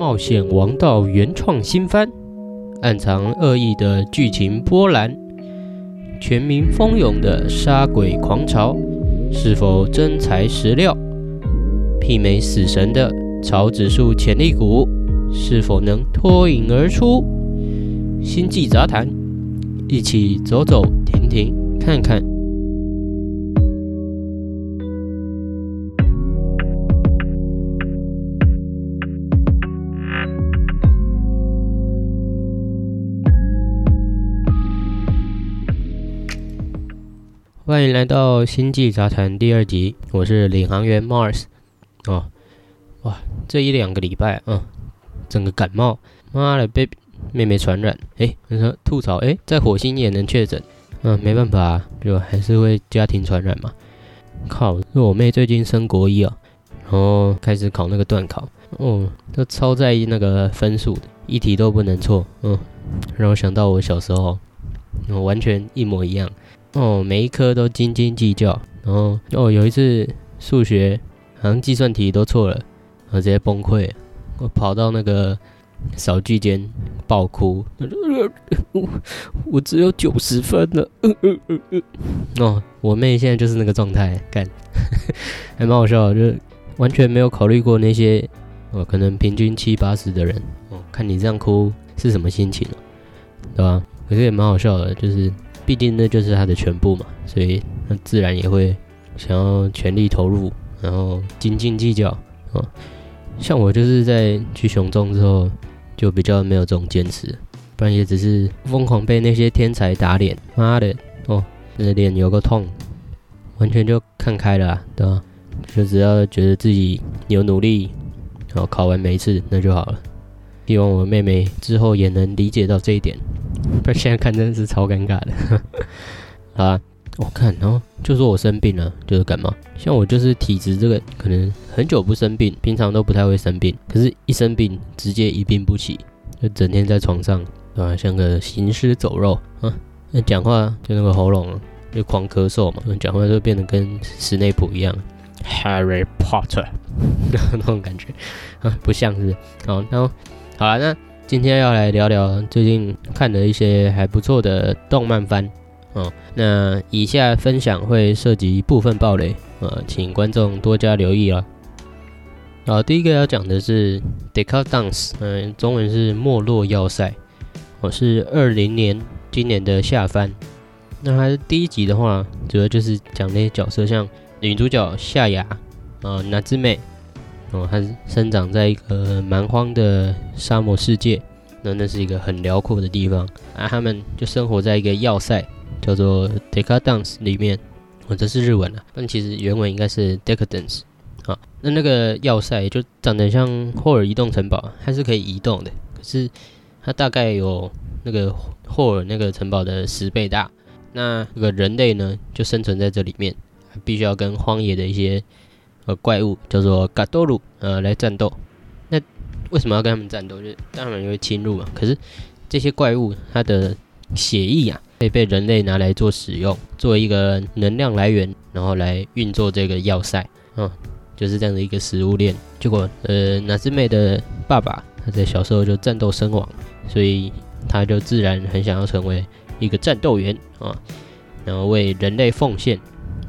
冒险王道原创新番，暗藏恶意的剧情波澜，全民蜂拥的杀鬼狂潮，是否真材实料？媲美死神的超指数潜力股，是否能脱颖而出？星际杂谈，一起走走停停看看。欢迎来到《星际杂谈》第二集，我是领航员 Mars。哦，哇，这一两个礼拜，嗯，整个感冒，妈的被妹妹传染。诶，你说吐槽，诶，在火星也能确诊，嗯，没办法，就还是会家庭传染嘛。靠，是我妹最近升国一啊，然后开始考那个段考，哦，都超在意那个分数的，一题都不能错，嗯，让我想到我小时候，我完全一模一样。哦，每一科都斤斤计较，然后哦，有一次数学好像计算题都错了，我直接崩溃，我跑到那个扫具间爆哭，我 我只有九十分了，哦，我妹现在就是那个状态，干，还蛮好笑，就是完全没有考虑过那些哦，可能平均七八十的人，哦，看你这样哭是什么心情对吧？可是也蛮好笑的，就是。毕竟那就是他的全部嘛，所以他自然也会想要全力投入，然后斤斤计较啊。像我就是在去雄中之后，就比较没有这种坚持，不然也只是疯狂被那些天才打脸。妈的，哦，那脸有个痛，完全就看开了，对吧？就只要觉得自己有努力，然后考完每一次那就好了。希望我妹妹之后也能理解到这一点。不然现在看真的是超尴尬的。好啊，我看，然后就说我生病了，就是感冒。像我就是体质这个，可能很久不生病，平常都不太会生病，可是一生病直接一病不起，就整天在床上，对吧？像个行尸走肉啊。那讲话就那个喉咙就狂咳嗽嘛，讲话就变得跟史内普一样，Harry Potter 那种感觉啊，不像是。好，然后好了，那。今天要来聊聊最近看的一些还不错的动漫番哦。那以下分享会涉及部分暴雷，呃，请观众多加留意啊。好，第一个要讲的是《deca dance》，嗯，中文是《没落要塞》，我是二零年今年的下番。那它第一集的话，主要就是讲那些角色，像女主角夏雅，啊，娜之美。哦，它生长在一个蛮荒的沙漠世界，那那是一个很辽阔的地方啊。他们就生活在一个要塞，叫做 Decadence 里面。哦，这是日文啊，但其实原文应该是 Decadence。啊，那那个要塞就长得像霍尔移动城堡，它是可以移动的，可是它大概有那个霍尔那个城堡的十倍大。那个人类呢，就生存在这里面，必须要跟荒野的一些。怪物叫做嘎多鲁，呃，来战斗。那为什么要跟他们战斗？就当然因为侵入嘛。可是这些怪物它的血液啊，可以被人类拿来做使用，作为一个能量来源，然后来运作这个要塞。嗯，就是这样的一个食物链。结果，呃，娜之妹的爸爸他在小时候就战斗身亡，所以他就自然很想要成为一个战斗员啊，然后为人类奉献，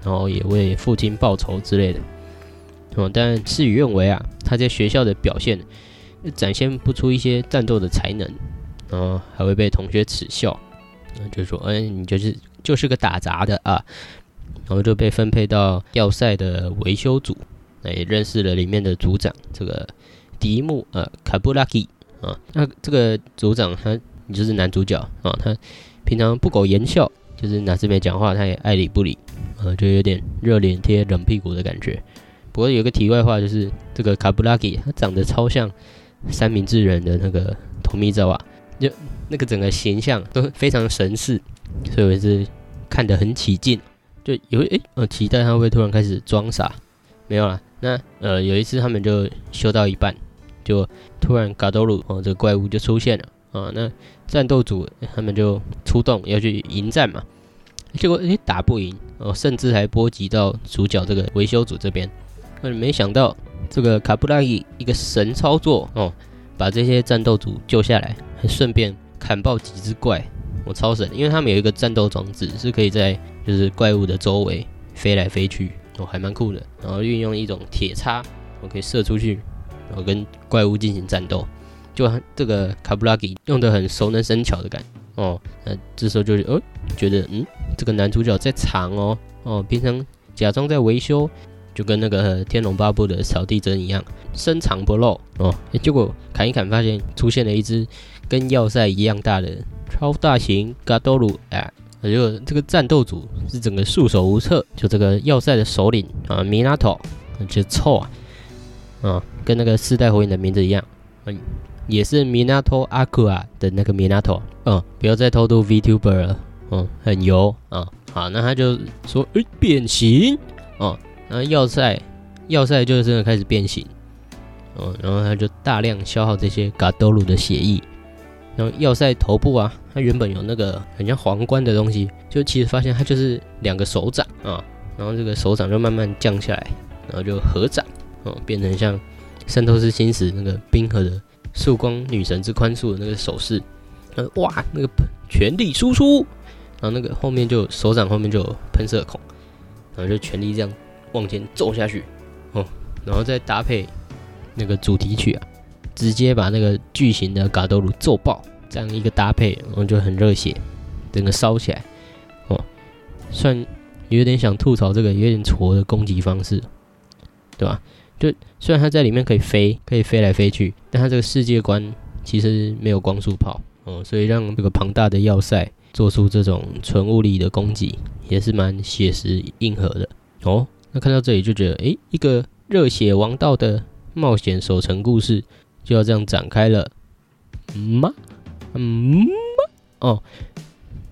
然后也为父亲报仇之类的。哦，但事与愿违啊！他在学校的表现展现不出一些战斗的才能，然后还会被同学耻笑，就说：“哎，你就是就是个打杂的啊！”然后就被分配到要塞的维修组，也认识了里面的组长这个迪木呃卡布拉基啊。那这个组长他你就是男主角啊，他平常不苟言笑，就是拿这边讲话他也爱理不理，呃，就有点热脸贴冷屁股的感觉。不过有个题外话，就是这个卡布拉吉，他长得超像三明治人的那个托米泽瓦，就那个整个形象都非常神似，所以我是看得很起劲，就有诶，呃，期待他会突然开始装傻，没有啦。那呃，有一次他们就修到一半，就突然嘎多鲁哦，这个怪物就出现了啊。那战斗组他们就出动要去迎战嘛，结果诶打不赢哦，甚至还波及到主角这个维修组这边。没想到这个卡布拉伊一个神操作哦，把这些战斗组救下来，还顺便砍爆几只怪，我超神！因为他们有一个战斗装置，是可以在就是怪物的周围飞来飞去，哦，还蛮酷的。然后运用一种铁叉，我可以射出去，然后跟怪物进行战斗。就这个卡布拉吉用的很熟能生巧的感哦。那这时候就是哦觉得嗯，这个男主角在藏哦哦，平常假装在维修。就跟那个《天龙八部》的扫地僧一样，深藏不露哦。结果砍一砍，发现出现了一只跟要塞一样大的超大型嘎多鲁啊！结果这个战斗组是整个束手无策。就这个要塞的首领啊，米纳托，就臭啊啊，跟那个四代火影的名字一样，嗯，也是米纳托阿库啊的那个米纳托。嗯，不要再偷渡 VTuber 了，嗯，很油啊。好，那他就说，哎，变形哦。然后要塞，要塞就是真的开始变形，哦，然后他就大量消耗这些嘎多鲁的血液。然后要塞头部啊，它原本有那个很像皇冠的东西，就其实发现它就是两个手掌啊。然后这个手掌就慢慢降下来，然后就合掌，哦，变成像《圣斗士星矢》那个冰河的曙光女神之宽恕的那个手势。呃，哇，那个全力输出，然后那个后面就手掌后面就有喷射孔，然后就全力这样。往前走下去，哦，然后再搭配那个主题曲啊，直接把那个巨型的嘎多鲁揍爆，这样一个搭配，然后就很热血，整个烧起来，哦，算有点想吐槽这个有点挫的攻击方式，对吧？就虽然它在里面可以飞，可以飞来飞去，但它这个世界观其实没有光速炮，哦，所以让这个庞大的要塞做出这种纯物理的攻击，也是蛮写实硬核的，哦。那看到这里就觉得，诶，一个热血王道的冒险守城故事就要这样展开了吗？嗯吗？哦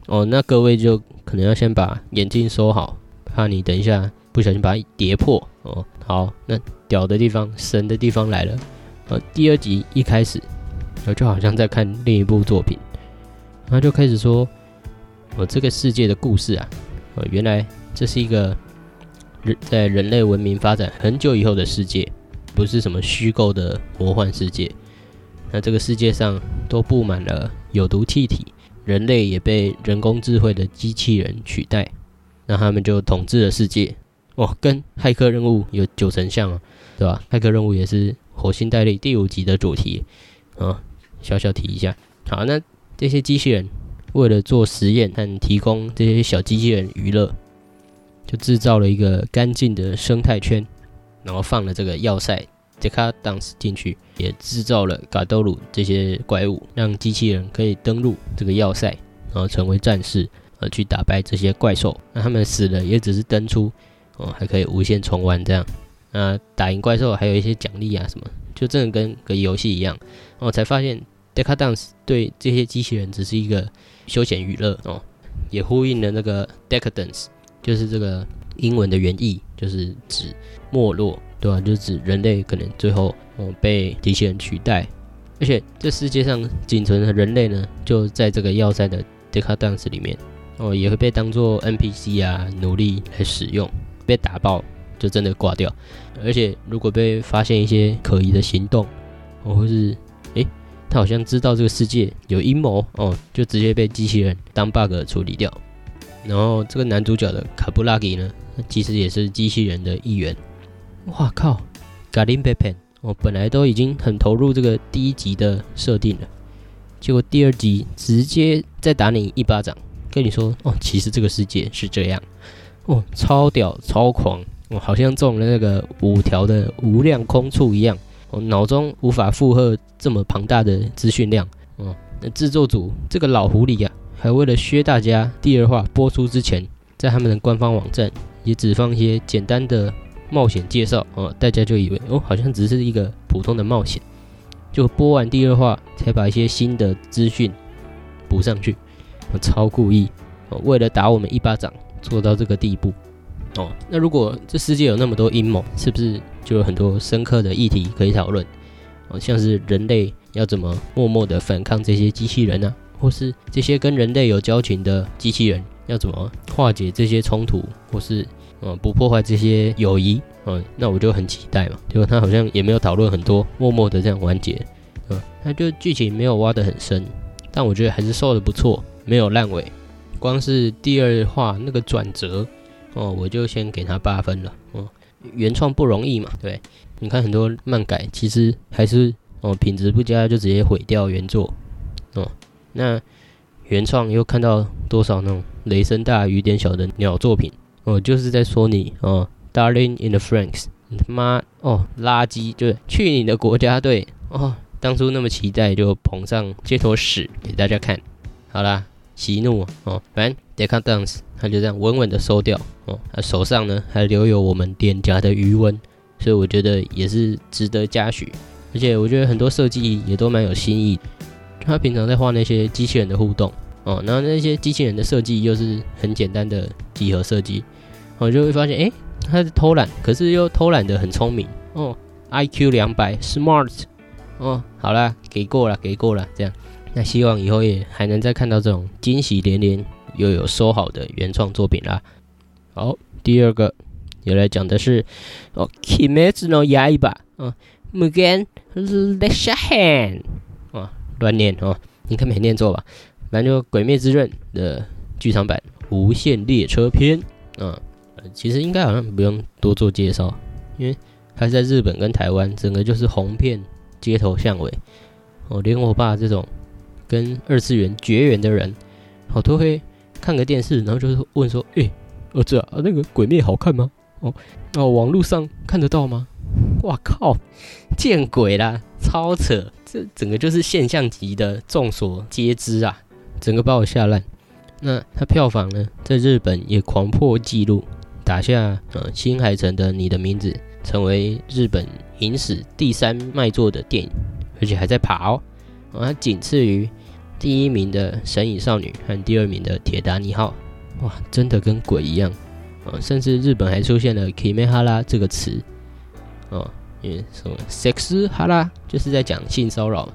哦，那各位就可能要先把眼镜收好，怕你等一下不小心把它跌破哦。好，那屌的地方、神的地方来了。呃，第二集一开始，我就好像在看另一部作品，然后就开始说，我这个世界的故事啊，呃，原来这是一个。人在人类文明发展很久以后的世界，不是什么虚构的魔幻世界。那这个世界上都布满了有毒气体，人类也被人工智慧的机器人取代。那他们就统治了世界。哦，跟骇客任务有九成像啊，对吧？骇客任务也是火星代理第五集的主题啊，小小提一下。好，那这些机器人为了做实验和提供这些小机器人娱乐。就制造了一个干净的生态圈，然后放了这个要塞杰卡当斯进去，也制造了嘎多鲁这些怪物，让机器人可以登陆这个要塞，然后成为战士，呃，去打败这些怪兽。那他们死了也只是登出，哦，还可以无限重玩这样。那打赢怪兽还有一些奖励啊什么，就真的跟个游戏一样。我才发现 Decadence 对这些机器人只是一个休闲娱乐哦，也呼应了那个 Decadence。就是这个英文的原意，就是指没落，对吧？就是指人类可能最后哦被机器人取代，而且这世界上仅存的人类呢，就在这个要塞的 Decadence 里面哦，也会被当做 NPC 啊奴隶来使用，被打爆就真的挂掉。而且如果被发现一些可疑的行动，哦，或是诶，他好像知道这个世界有阴谋哦，就直接被机器人当 bug 处理掉。然后这个男主角的卡布拉吉呢，其实也是机器人的一员。哇靠，卡林贝佩，我本来都已经很投入这个第一集的设定了，结果第二集直接再打你一巴掌，跟你说哦，其实这个世界是这样，哦，超屌超狂，我好像中了那个五条的无量空处一样，我脑中无法负荷这么庞大的资讯量。哦，那制作组这个老狐狸呀。还为了削大家，第二话播出之前，在他们的官方网站也只放一些简单的冒险介绍哦，大家就以为哦，好像只是一个普通的冒险。就播完第二话，才把一些新的资讯补上去，超故意哦，为了打我们一巴掌，做到这个地步哦。那如果这世界有那么多阴谋，是不是就有很多深刻的议题可以讨论？哦，像是人类要怎么默默的反抗这些机器人呢？或是这些跟人类有交情的机器人要怎么化解这些冲突，或是嗯不破坏这些友谊，嗯，那我就很期待嘛。结果他好像也没有讨论很多，默默的这样完结，嗯，那就剧情没有挖得很深，但我觉得还是收的不错，没有烂尾。光是第二话那个转折，哦，我就先给他八分了。嗯，原创不容易嘛，对。你看很多漫改，其实还是哦品质不佳就直接毁掉原作。那原创又看到多少那种雷声大雨点小的鸟作品？哦，就是在说你哦，Darling in the Franks，你他妈哦垃圾，就是去你的国家队哦，当初那么期待就捧上街头屎给大家看。好啦。息怒哦，反正 Decadence 他就这样稳稳的收掉哦，他手上呢还留有我们脸颊的余温，所以我觉得也是值得嘉许。而且我觉得很多设计也都蛮有新意。他平常在画那些机器人的互动哦，然后那些机器人的设计又是很简单的几何设计，我就会发现，哎，他是偷懒，可是又偷懒的很聪明哦，IQ 两百，Smart 哦，好啦，给过了，给过了，这样。那希望以后也还能再看到这种惊喜连连又有收好的原创作品啦。好，第二个又来讲的是哦，Kimetsu no Yaiba 啊，Mugen Leshahan，乱念哦，你看没念错吧？反正就《鬼灭之刃》的剧场版《无限列车篇》啊，其实应该好像不用多做介绍，因为它在日本跟台湾整个就是红遍街头巷尾哦，连我爸这种。跟二次元绝缘的人，好多会看个电视，然后就是问说：“哎，儿子啊，那个鬼灭好看吗？哦哦，网络上看得到吗？哇靠，见鬼啦，超扯！这整个就是现象级的，众所皆知啊，整个把我吓烂。那它票房呢，在日本也狂破纪录，打下呃新海诚的《你的名字》，成为日本影史第三卖座的电影，而且还在爬哦，啊，仅次于。第一名的《神隐少女》和第二名的《铁达尼号》，哇，真的跟鬼一样啊！甚至日本还出现了 “kimi 哈拉”这个词哦，因为什么 “sex 哈拉”就是在讲性骚扰，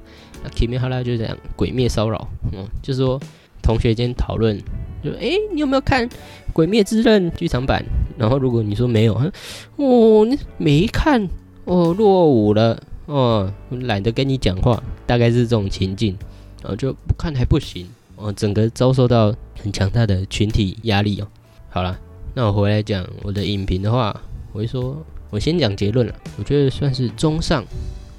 那 “kimi 哈拉”就是讲鬼灭骚扰。嗯，就是说同学间讨论，就哎，你有没有看《鬼灭之刃》剧场版？然后如果你说没有，哦，你没看哦，落伍了哦，懒得跟你讲话，大概是这种情境。然后，就不看还不行哦，整个遭受到很强大的群体压力哦。好了，那我回来讲我的影评的话，我会说，我先讲结论了。我觉得算是中上，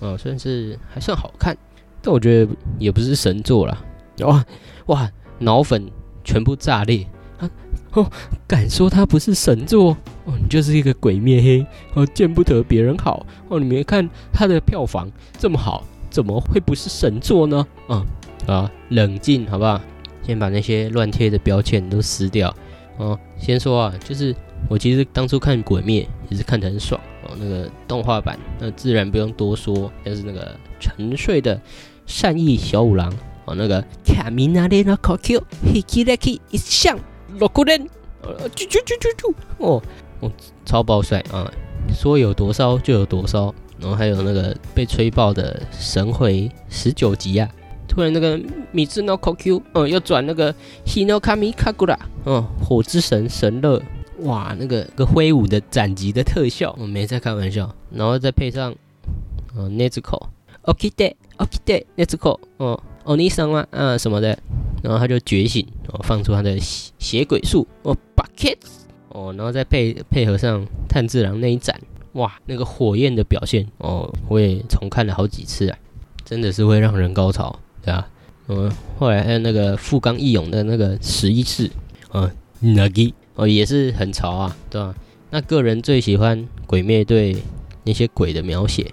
啊，算是还算好看，但我觉得也不是神作啦。哇哇，脑粉全部炸裂啊！哦，敢说它不是神作哦，你就是一个鬼灭黑哦，见不得别人好哦。你没看它的票房这么好，怎么会不是神作呢？啊！啊，冷静，好不好？先把那些乱贴的标签都撕掉。哦，先说啊，就是我其实当初看《鬼灭》也是看得很爽哦。那个动画版，那自然不用多说，就是那个沉睡的善意小五郎哦，那个卡米纳列那 QQ Hiki Leki 一像洛古人，啾啾啾啾啾，哦，哦，超爆帅啊！说有多骚就有多骚，然后还有那个被吹爆的神回十九级啊！突然那个米兹诺 QQ，嗯，要转那个希诺卡米卡古拉嗯，火之神神乐，哇，那个个挥舞的斩击的特效，我没在开玩笑。然后再配上，嗯，Nezuko，Okide，Okide，Nezuko，哦，Oni 桑啊，啊什么的，然后他就觉醒，哦，放出他的血血鬼术，哦，Bucket，哦，然后再配配合上炭治郎那一斩，哇，那个火焰的表现，哦，我也重看了好几次啊，真的是会让人高潮。对啊，嗯，后来还有那个富冈义勇的那个十一式，啊，Nagi，哦，也是很潮啊，对吧？那个人最喜欢鬼灭对那些鬼的描写，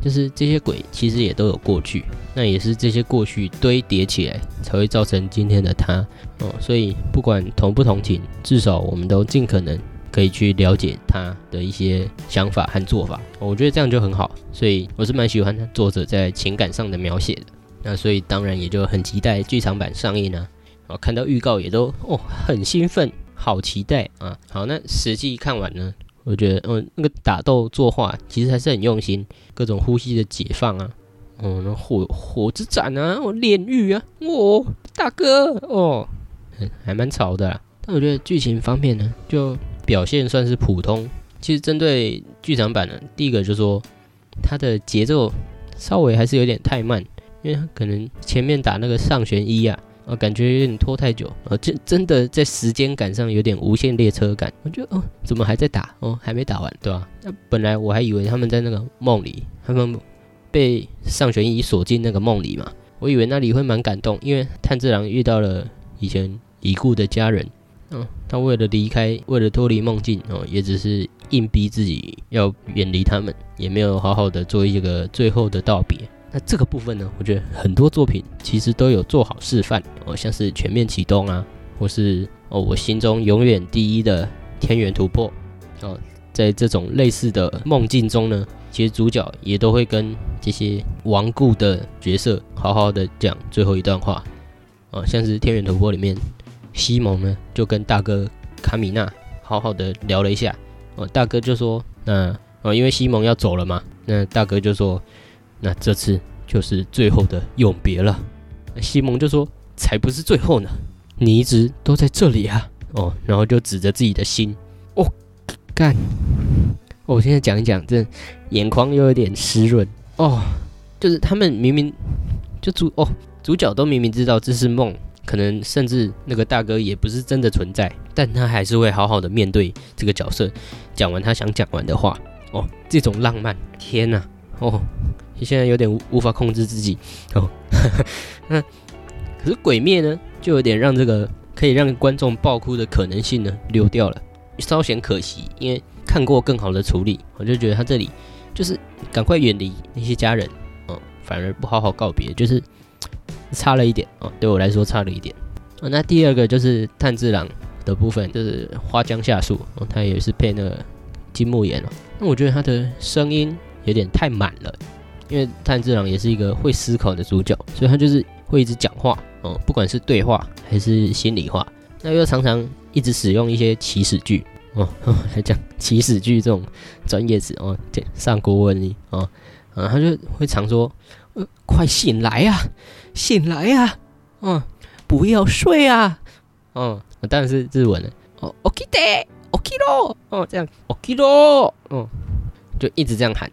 就是这些鬼其实也都有过去，那也是这些过去堆叠起来才会造成今天的他，哦，所以不管同不同情，至少我们都尽可能可以去了解他的一些想法和做法，我觉得这样就很好，所以我是蛮喜欢作者在情感上的描写的。那所以当然也就很期待剧场版上映啊！哦，看到预告也都哦很兴奋，好期待啊！好，那实际看完呢，我觉得嗯那个打斗作画其实还是很用心，各种呼吸的解放啊，哦那火火之斩啊，哦炼狱啊，哦大哥哦，还蛮潮的啦。但我觉得剧情方面呢，就表现算是普通。其实针对剧场版呢，第一个就说它的节奏。稍微还是有点太慢，因为可能前面打那个上弦一啊，啊，感觉有点拖太久，啊，真真的在时间感上有点无限列车感。我觉得哦，怎么还在打？哦，还没打完，对吧？那本来我还以为他们在那个梦里，他们被上玄一锁进那个梦里嘛，我以为那里会蛮感动，因为炭治郎遇到了以前已故的家人。嗯，他为了离开，为了脱离梦境哦，也只是硬逼自己要远离他们，也没有好好的做一个最后的道别。那这个部分呢，我觉得很多作品其实都有做好示范哦，像是全面启动啊，或是哦我心中永远第一的天元突破哦，在这种类似的梦境中呢，其实主角也都会跟这些顽固的角色好好的讲最后一段话哦，像是天元突破里面。西蒙呢，就跟大哥卡米娜好好的聊了一下。哦，大哥就说，那哦，因为西蒙要走了嘛，那大哥就说，那这次就是最后的永别了。西蒙就说，才不是最后呢，你一直都在这里啊。哦，然后就指着自己的心，哦，干，我现在讲一讲，这眼眶又有点湿润。哦，就是他们明明就主哦，主角都明明知道这是梦。可能甚至那个大哥也不是真的存在，但他还是会好好的面对这个角色，讲完他想讲完的话。哦，这种浪漫，天哪！哦，你现在有点无无法控制自己。哦，那可是鬼灭呢，就有点让这个可以让观众爆哭的可能性呢溜掉了，稍显可惜。因为看过更好的处理，我就觉得他这里就是赶快远离那些家人，哦，反而不好好告别，就是。差了一点哦，对我来说差了一点。那第二个就是炭治郎的部分，就是花江夏树哦，他也是配那个金木研哦。那我觉得他的声音有点太满了，因为炭治郎也是一个会思考的主角，所以他就是会一直讲话哦，不管是对话还是心里话，那又常常一直使用一些起始句哦，还讲起始句这种专业词哦，上国文哦，啊，他就会常说。快醒来呀，醒来呀，嗯，不要睡啊，嗯，当然是日文了，哦，OK 的，OK 咯，哦，这样，OK 咯，哦，就一直这样喊，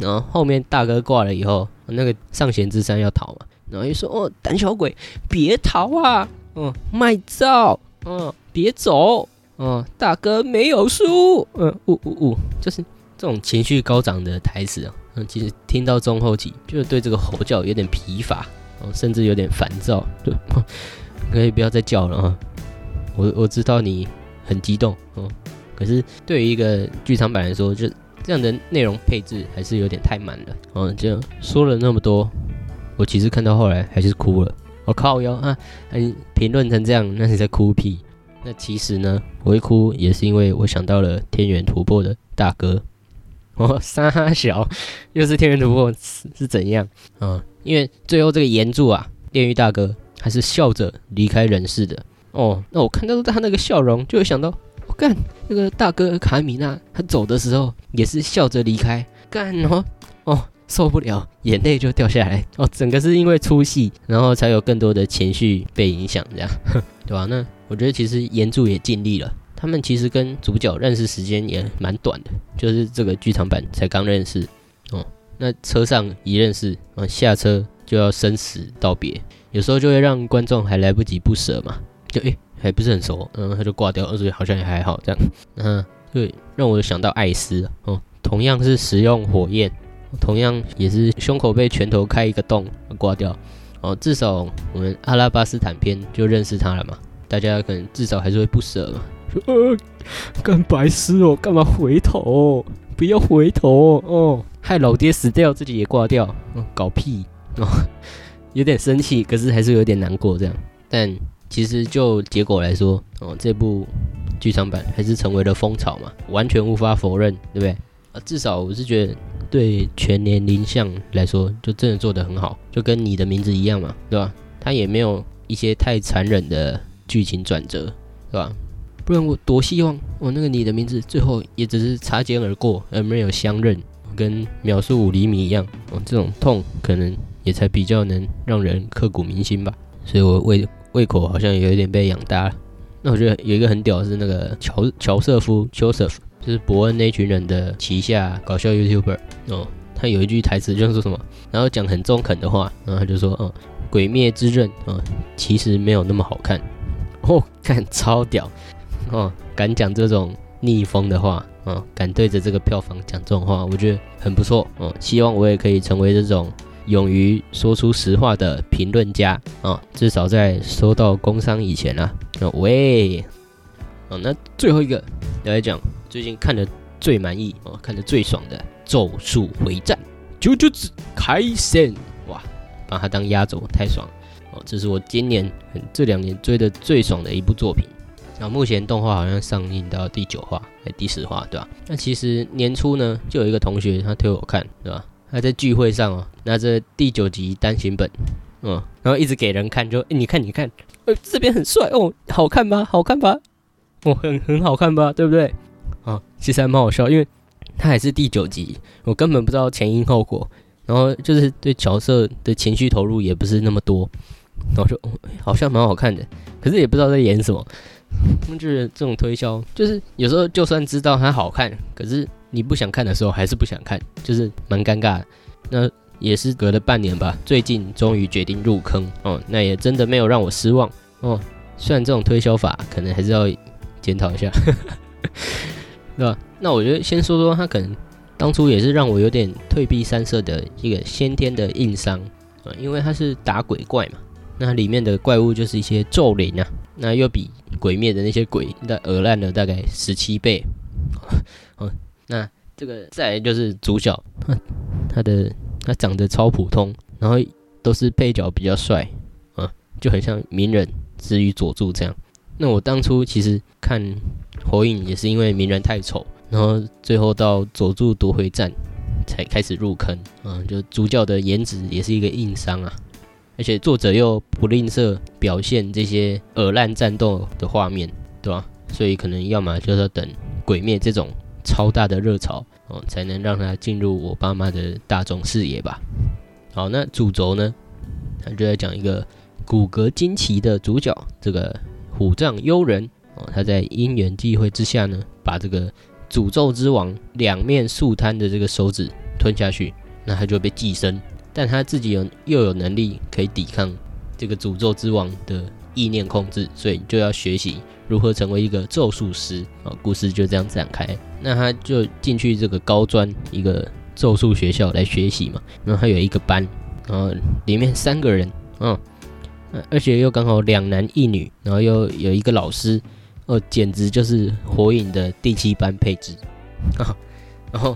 然后后面大哥挂了以后，那个上弦之山要逃嘛，然后又说，哦，胆小鬼，别逃啊，嗯，卖照，嗯，别走，嗯，大哥没有输，嗯，呜呜呜，就是这种情绪高涨的台词啊。嗯，其实听到中后期，就是对这个吼叫有点疲乏，哦，甚至有点烦躁，就可以不要再叫了啊！我我知道你很激动哦，可是对于一个剧场版来说，就这样的内容配置还是有点太满了。嗯，就说了那么多，我其实看到后来还是哭了。我靠哟啊！你评论成这样，那你在哭屁？那其实呢，我会哭也是因为我想到了天元突破的大哥。哦，沙小又是天元突破是是怎样啊？因为最后这个岩柱啊，炼狱大哥还是笑着离开人世的。哦，那我看到他那个笑容，就会想到，我干那个大哥卡米娜，他走的时候也是笑着离开。干哦哦，受不了，眼泪就掉下来。哦，整个是因为出戏，然后才有更多的情绪被影响，这样 对吧？那我觉得其实原著也尽力了。他们其实跟主角认识时间也蛮短的，就是这个剧场版才刚认识哦。那车上一认识，啊，下车就要生死道别，有时候就会让观众还来不及不舍嘛，就诶还不是很熟，嗯，他就挂掉，所以好像也还好这样。嗯，对，让我想到艾斯哦，同样是使用火焰，同样也是胸口被拳头开一个洞挂掉哦。至少我们阿拉巴斯坦篇就认识他了嘛，大家可能至少还是会不舍嘛。呃，干白痴哦，干嘛回头？不要回头哦，害老爹死掉，自己也挂掉，搞屁哦，有点生气，可是还是有点难过这样。但其实就结果来说，哦，这部剧场版还是成为了风潮嘛，完全无法否认，对不对？啊，至少我是觉得对全年龄向来说，就真的做得很好，就跟你的名字一样嘛，对吧？他也没有一些太残忍的剧情转折，对吧？不然我多希望我那个你的名字最后也只是擦肩而过，而没有相认，跟秒速五厘米一样哦，这种痛可能也才比较能让人刻骨铭心吧。所以我为胃口好像有一点被养大了。那我觉得有一个很屌是那个乔乔瑟夫 Joseph，就是伯恩那群人的旗下搞笑 YouTuber 哦，他有一句台词就是说什么，然后讲很中肯的话，然后他就说，嗯，鬼灭之刃啊，其实没有那么好看。哦，看超屌哦，敢讲这种逆风的话啊，敢对着这个票房讲这种话，我觉得很不错哦。希望我也可以成为这种勇于说出实话的评论家啊，至少在收到工商以前啊。喂，哦，那最后一个来讲，最近看的最满意哦，看的最爽的《咒术回战》，九九子开戦，哇，把它当压轴，太爽。哦，这是我今年这两年追的最爽的一部作品。然后目前动画好像上映到第九话还第十话，对吧？那其实年初呢，就有一个同学他推我看，对吧？他在聚会上哦，拿着第九集单行本，嗯，然后一直给人看，就你看你看，呃，这边很帅哦，好看吧？好看吧？哦，很很好看吧？对不对？啊，其实还蛮好笑，因为他还是第九集，我根本不知道前因后果，然后就是对角色的情绪投入也不是那么多。然后就好像蛮好看的，可是也不知道在演什么。就是这种推销，就是有时候就算知道它好看，可是你不想看的时候还是不想看，就是蛮尴尬。那也是隔了半年吧，最近终于决定入坑哦。那也真的没有让我失望哦。虽然这种推销法可能还是要检讨一下，对吧？那我觉得先说说他可能当初也是让我有点退避三舍的一个先天的硬伤啊，因为他是打鬼怪嘛。那里面的怪物就是一些咒灵啊，那又比鬼灭的那些鬼那鹅烂了大概十七倍。哦，这个再来就是主角，他的他长得超普通，然后都是配角比较帅啊，就很像鸣人之于佐助这样。那我当初其实看火影也是因为鸣人太丑，然后最后到佐助夺回战才开始入坑啊，就主角的颜值也是一个硬伤啊。而且作者又不吝啬表现这些耳烂战斗的画面，对吧？所以可能要么就是要等《鬼灭》这种超大的热潮哦，才能让它进入我爸妈的大众视野吧。好，那主轴呢，他就在讲一个骨骼惊奇的主角，这个虎杖悠仁哦，他在因缘际会之下呢，把这个诅咒之王两面素摊的这个手指吞下去，那他就被寄生。但他自己有又有能力可以抵抗这个诅咒之王的意念控制，所以就要学习如何成为一个咒术师啊。故事就这样展开，那他就进去这个高专一个咒术学校来学习嘛。然后他有一个班，然后里面三个人，嗯，而且又刚好两男一女，然后又有一个老师，哦，简直就是火影的第七班配置啊。然后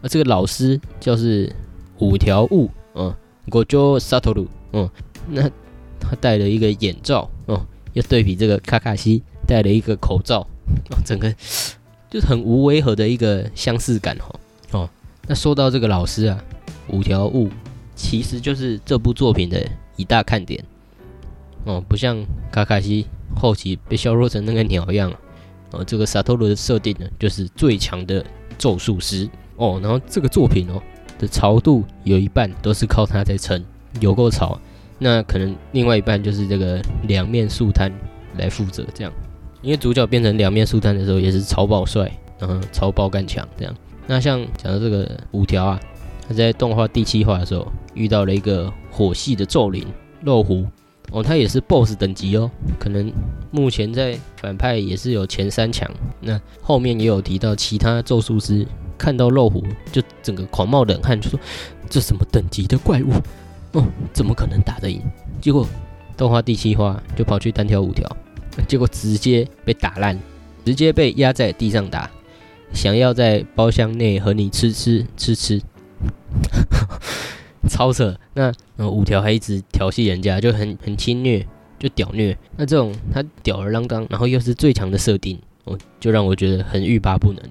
啊，这个老师就是五条悟。嗯，我就萨托鲁，嗯，那他戴了一个眼罩，哦，要对比这个卡卡西戴了一个口罩，哦，整个就是很无违和的一个相似感，哦，哦，那说到这个老师啊，五条悟其实就是这部作品的一大看点，哦，不像卡卡西后期被削弱成那个鸟样，哦，这个萨托鲁的设定呢，就是最强的咒术师，哦，然后这个作品哦。的潮度有一半都是靠他在撑，有够潮。那可能另外一半就是这个两面素摊来负责这样。因为主角变成两面素摊的时候也是超爆帅，然后超爆干强这样。那像讲到这个五条啊，他在动画第七话的时候遇到了一个火系的咒灵肉狐哦，他也是 BOSS 等级哦，可能目前在反派也是有前三强。那后面也有提到其他咒术师。看到肉虎就整个狂冒冷汗，就说这什么等级的怪物？哦，怎么可能打得赢？结果动画第七话就跑去单挑五条，结果直接被打烂，直接被压在地上打，想要在包厢内和你吃吃吃吃，超扯！那五条还一直调戏人家，就很很侵略，就屌虐。那这种他吊儿郎当，然后又是最强的设定，哦，就让我觉得很欲罢不能。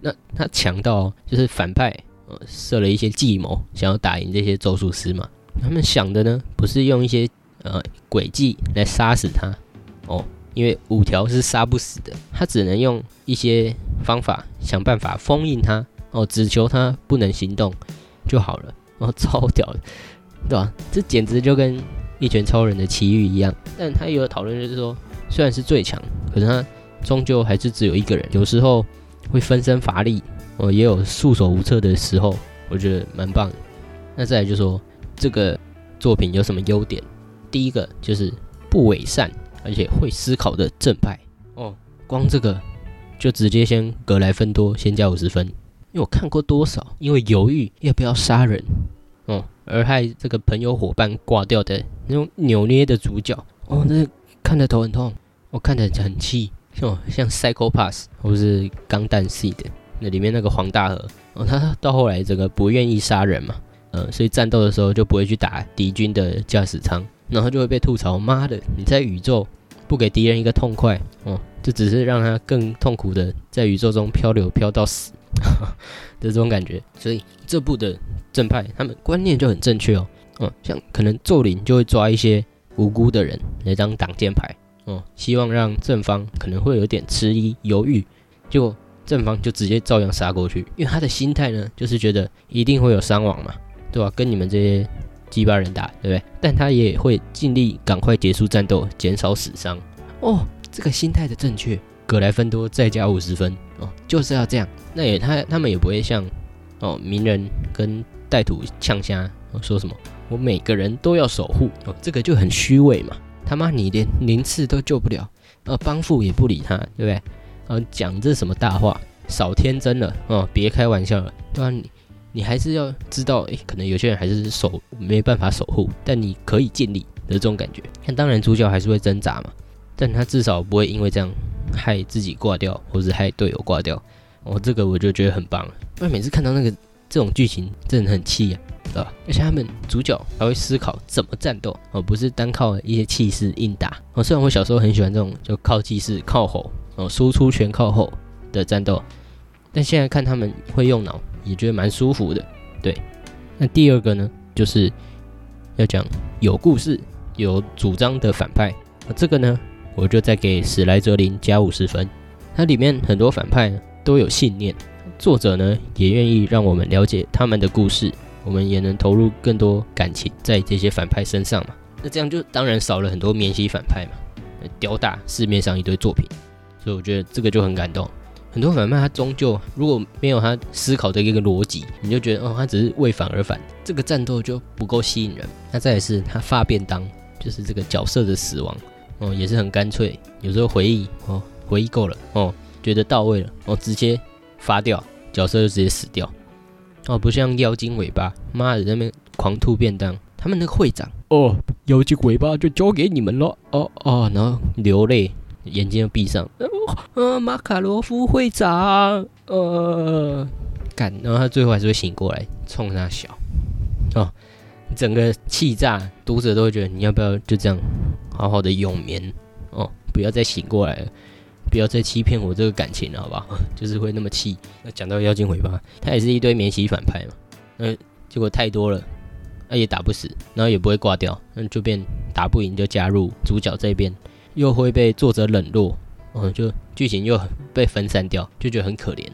那他强到就是反派，呃，设了一些计谋，想要打赢这些咒术师嘛。他们想的呢，不是用一些呃诡计来杀死他，哦，因为五条是杀不死的，他只能用一些方法想办法封印他，哦，只求他不能行动就好了。哦，超屌的，对吧？这简直就跟一拳超人的奇遇一样。但他有讨论就是说，虽然是最强，可是他终究还是只有一个人，有时候。会分身乏力，哦，也有束手无策的时候，我觉得蛮棒的。那再来就说这个作品有什么优点？第一个就是不伪善，而且会思考的正派。哦。光这个就直接先格莱芬多先加五十分，因为我看过多少因为犹豫要不要杀人哦，而害这个朋友伙伴挂掉的那种扭捏的主角。哦，那看得头很痛，我看得很气。哦，像 Psycho Pass 或是钢弹系的。那里面那个黄大河哦，他到后来这个不愿意杀人嘛，呃，所以战斗的时候就不会去打敌军的驾驶舱，然后就会被吐槽，妈的，你在宇宙不给敌人一个痛快哦。就只是让他更痛苦的在宇宙中漂流漂到死 的这种感觉，所以这部的正派他们观念就很正确哦，嗯，像可能咒灵就会抓一些无辜的人来当挡箭牌，哦，希望让正方可能会有点迟疑犹豫，结果正方就直接照样杀过去，因为他的心态呢就是觉得一定会有伤亡嘛，对吧？跟你们这些鸡巴人打，对不对？但他也会尽力赶快结束战斗，减少死伤，哦。这个心态的正确，格莱芬多再加五十分哦，就是要这样。那也他他们也不会像哦鸣人跟带土呛虾说什么，我每个人都要守护哦，这个就很虚伪嘛。他妈你连零次都救不了，呃帮父也不理他，对不对？呃讲这什么大话，少天真了哦，别开玩笑了。对啊，你你还是要知道，诶，可能有些人还是守没办法守护，但你可以尽力的这种感觉。那当然主角还是会挣扎嘛。但他至少不会因为这样害自己挂掉，或是害队友挂掉。哦，这个我就觉得很棒了。因为每次看到那个这种剧情，真的很气啊，对吧？而且他们主角还会思考怎么战斗，哦，不是单靠一些气势硬打。哦，虽然我小时候很喜欢这种就靠气势、靠吼，哦，输出全靠吼的战斗，但现在看他们会用脑，也觉得蛮舒服的。对，那第二个呢，就是要讲有故事、有主张的反派。这个呢？我就再给史莱哲林加五十分。它里面很多反派都有信念，作者呢也愿意让我们了解他们的故事，我们也能投入更多感情在这些反派身上嘛。那这样就当然少了很多免洗反派嘛，吊打市面上一堆作品。所以我觉得这个就很感动。很多反派他终究如果没有他思考的一个逻辑，你就觉得哦，他只是为反而反，这个战斗就不够吸引人。那再来是他发便当，就是这个角色的死亡。哦，也是很干脆，有时候回忆哦，回忆够了哦，觉得到位了哦，直接发掉，角色就直接死掉哦，不像妖精尾巴，妈的那边狂吐便当，他们那个会长哦，妖精尾巴就交给你们了哦哦，然后流泪，眼睛闭上，呃，马卡罗夫会长，呃，干，然后他最后还是会醒过来，冲他笑，哦，整个气炸，读者都会觉得你要不要就这样。好好的永眠哦，不要再醒过来了，不要再欺骗我这个感情了，好不好？就是会那么气。那讲到妖精尾巴，他也是一堆免洗反派嘛，那结果太多了，那也打不死，然后也不会挂掉，那就变打不赢就加入主角这边，又会被作者冷落，嗯，就剧情又被分散掉，就觉得很可怜。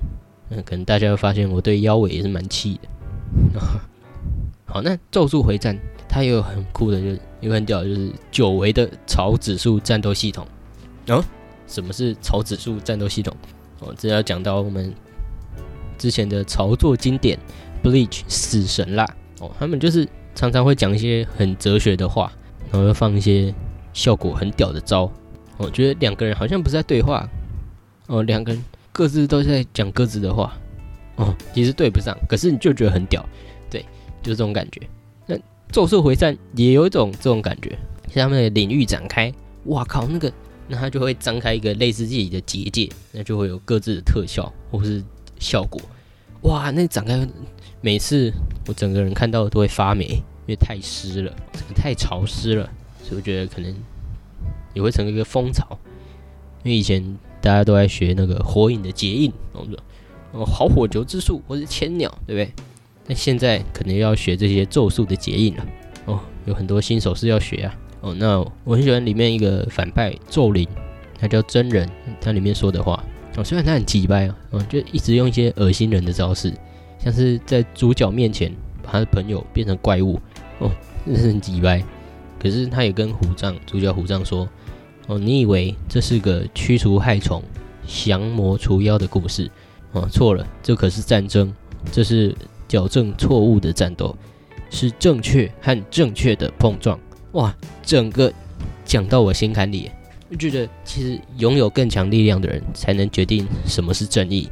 嗯，可能大家会发现我对妖尾也是蛮气的。好，那咒术回战。它也有很酷的，就是一个很屌，就是久违的超指数战斗系统。哦，什么是超指数战斗系统？哦，这要讲到我们之前的潮作经典《Bleach》死神啦。哦，他们就是常常会讲一些很哲学的话，然后又放一些效果很屌的招。我觉得两个人好像不是在对话，哦，两个人各自都在讲各自的话。哦，其实对不上，可是你就觉得很屌，对，就是这种感觉。那咒术回战也有一种这种感觉，像他们的领域展开，哇靠，那个那他就会张开一个类似自己的结界，那就会有各自的特效或是效果，哇，那展开每次我整个人看到都会发霉，因为太湿了，太潮湿了，所以我觉得可能也会成为一个风潮，因为以前大家都在学那个火影的结印，哦，好火球之术或是千鸟，对不对？那现在可能要学这些咒术的结印了哦，有很多新手是要学啊哦。那我很喜欢里面一个反派咒灵，他叫真人，他里面说的话哦，虽然他很鸡掰啊，哦，就一直用一些恶心人的招式，像是在主角面前把他的朋友变成怪物哦，真是很鸡掰。可是他也跟虎杖主角虎杖说哦，你以为这是个驱除害虫、降魔除妖的故事哦？错了，这可是战争，这是。矫正错误的战斗，是正确和正确的碰撞。哇，整个讲到我心坎里，我觉得其实拥有更强力量的人才能决定什么是正义。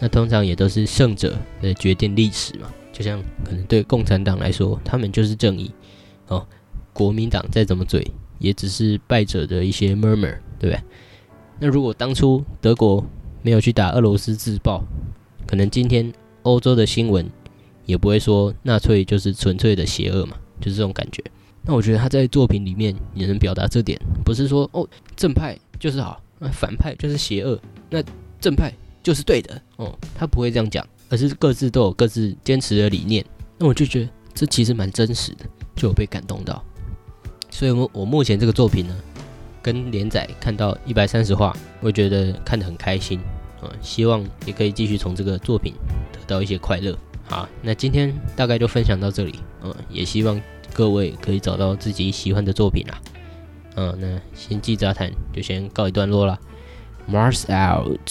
那通常也都是胜者来决定历史嘛。就像可能对共产党来说，他们就是正义哦。国民党再怎么嘴，也只是败者的一些 murmur，对不对？那如果当初德国没有去打俄罗斯自爆，可能今天欧洲的新闻也不会说纳粹就是纯粹的邪恶嘛，就是这种感觉。那我觉得他在作品里面也能表达这点，不是说哦正派就是好，那反派就是邪恶，那正派就是对的哦，他不会这样讲，而是各自都有各自坚持的理念。那我就觉得这其实蛮真实的，就有被感动到。所以，我我目前这个作品呢，跟连载看到一百三十话，我觉得看得很开心啊，希望也可以继续从这个作品得到一些快乐。好，那今天大概就分享到这里，嗯，也希望各位可以找到自己喜欢的作品啦。嗯，那星际杂谈就先告一段落啦，Mars out。